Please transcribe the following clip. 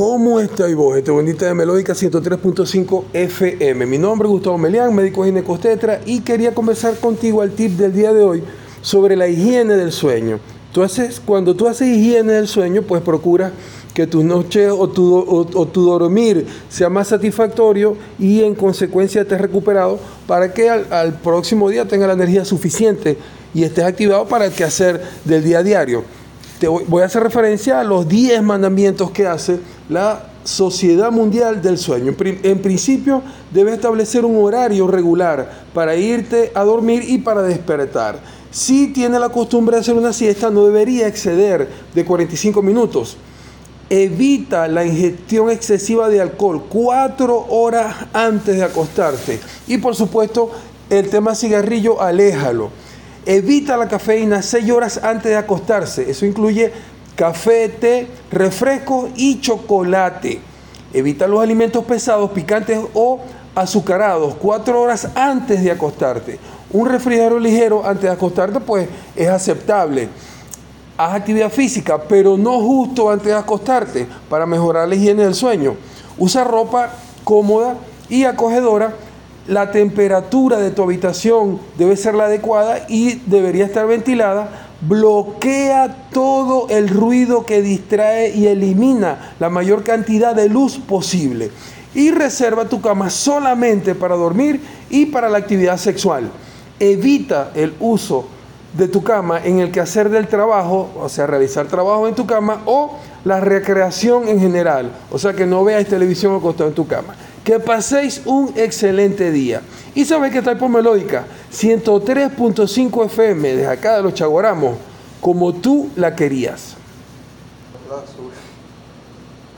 ¿Cómo estáis vos? Este bonita de Melódica 103.5 FM. Mi nombre es Gustavo Melián, médico ginecostetra, y quería conversar contigo al tip del día de hoy sobre la higiene del sueño. Tú haces, cuando tú haces higiene del sueño, pues procura que tus noches o tu, o, tu dormir sea más satisfactorio y en consecuencia estés recuperado para que al, próximo día tenga la energía suficiente y estés activado para el quehacer del día a diario. Te voy a hacer referencia a los 10 mandamientos que hace la Sociedad Mundial del Sueño. En principio, debes establecer un horario regular para irte a dormir y para despertar. Si tiene la costumbre de hacer una siesta, no debería exceder de 45 minutos. Evita la ingestión excesiva de alcohol cuatro horas antes de acostarte. Y por supuesto, el tema cigarrillo, aléjalo. Evita la cafeína 6 horas antes de acostarse. Eso incluye café, té, refresco y chocolate. Evita los alimentos pesados, picantes o azucarados 4 horas antes de acostarte. Un refrigerio ligero antes de acostarte pues es aceptable. Haz actividad física, pero no justo antes de acostarte para mejorar la higiene del sueño. Usa ropa cómoda y acogedora la temperatura de tu habitación debe ser la adecuada y debería estar ventilada. Bloquea todo el ruido que distrae y elimina la mayor cantidad de luz posible. Y reserva tu cama solamente para dormir y para la actividad sexual. Evita el uso de tu cama en el quehacer del trabajo, o sea, realizar trabajo en tu cama o la recreación en general, o sea, que no veas televisión acostado en tu cama. Que paséis un excelente día. Y sabéis que está por Melódica 103.5 FM desde acá de los Chaguaramos, como tú la querías.